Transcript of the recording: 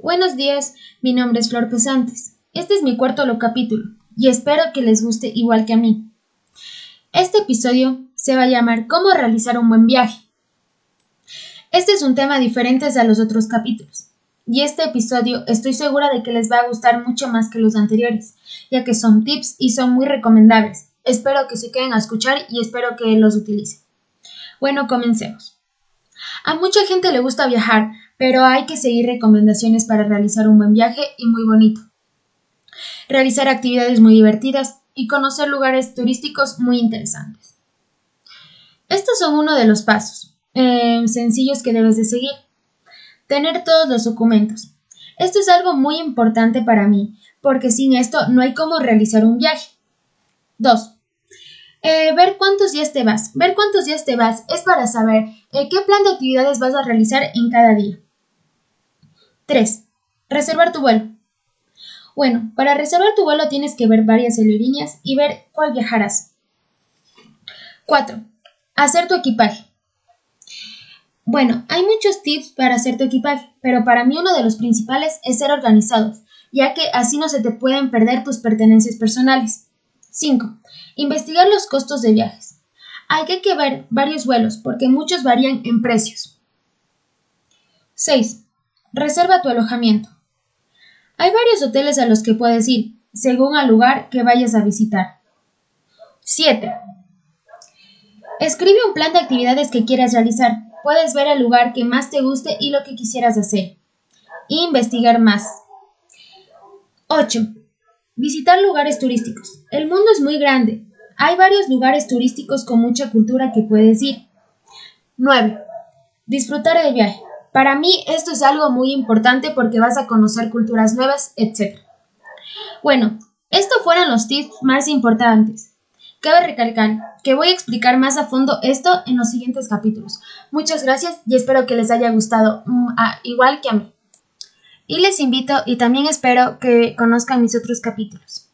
Buenos días, mi nombre es Flor Pesantes. Este es mi cuarto lo capítulo y espero que les guste igual que a mí. Este episodio se va a llamar ¿Cómo realizar un buen viaje? Este es un tema diferente a los otros capítulos y este episodio estoy segura de que les va a gustar mucho más que los anteriores, ya que son tips y son muy recomendables. Espero que se queden a escuchar y espero que los utilicen. Bueno, comencemos. A mucha gente le gusta viajar, pero hay que seguir recomendaciones para realizar un buen viaje y muy bonito. Realizar actividades muy divertidas y conocer lugares turísticos muy interesantes. Estos son uno de los pasos eh, sencillos que debes de seguir. Tener todos los documentos. Esto es algo muy importante para mí, porque sin esto no hay cómo realizar un viaje. 2. Eh, ver cuántos días te vas. Ver cuántos días te vas es para saber eh, qué plan de actividades vas a realizar en cada día. 3. Reservar tu vuelo. Bueno, para reservar tu vuelo tienes que ver varias aerolíneas y ver cuál viajarás. 4. Hacer tu equipaje. Bueno, hay muchos tips para hacer tu equipaje, pero para mí uno de los principales es ser organizados, ya que así no se te pueden perder tus pertenencias personales. 5. Investigar los costos de viajes. Hay que ver varios vuelos porque muchos varían en precios. 6. Reserva tu alojamiento. Hay varios hoteles a los que puedes ir, según al lugar que vayas a visitar. 7. Escribe un plan de actividades que quieras realizar. Puedes ver el lugar que más te guste y lo que quisieras hacer. investigar más. 8. Visitar lugares turísticos. El mundo es muy grande. Hay varios lugares turísticos con mucha cultura que puedes ir. 9. Disfrutar del viaje. Para mí esto es algo muy importante porque vas a conocer culturas nuevas, etc. Bueno, estos fueron los tips más importantes. Cabe recalcar que voy a explicar más a fondo esto en los siguientes capítulos. Muchas gracias y espero que les haya gustado, mm, igual que a mí. Y les invito y también espero que conozcan mis otros capítulos.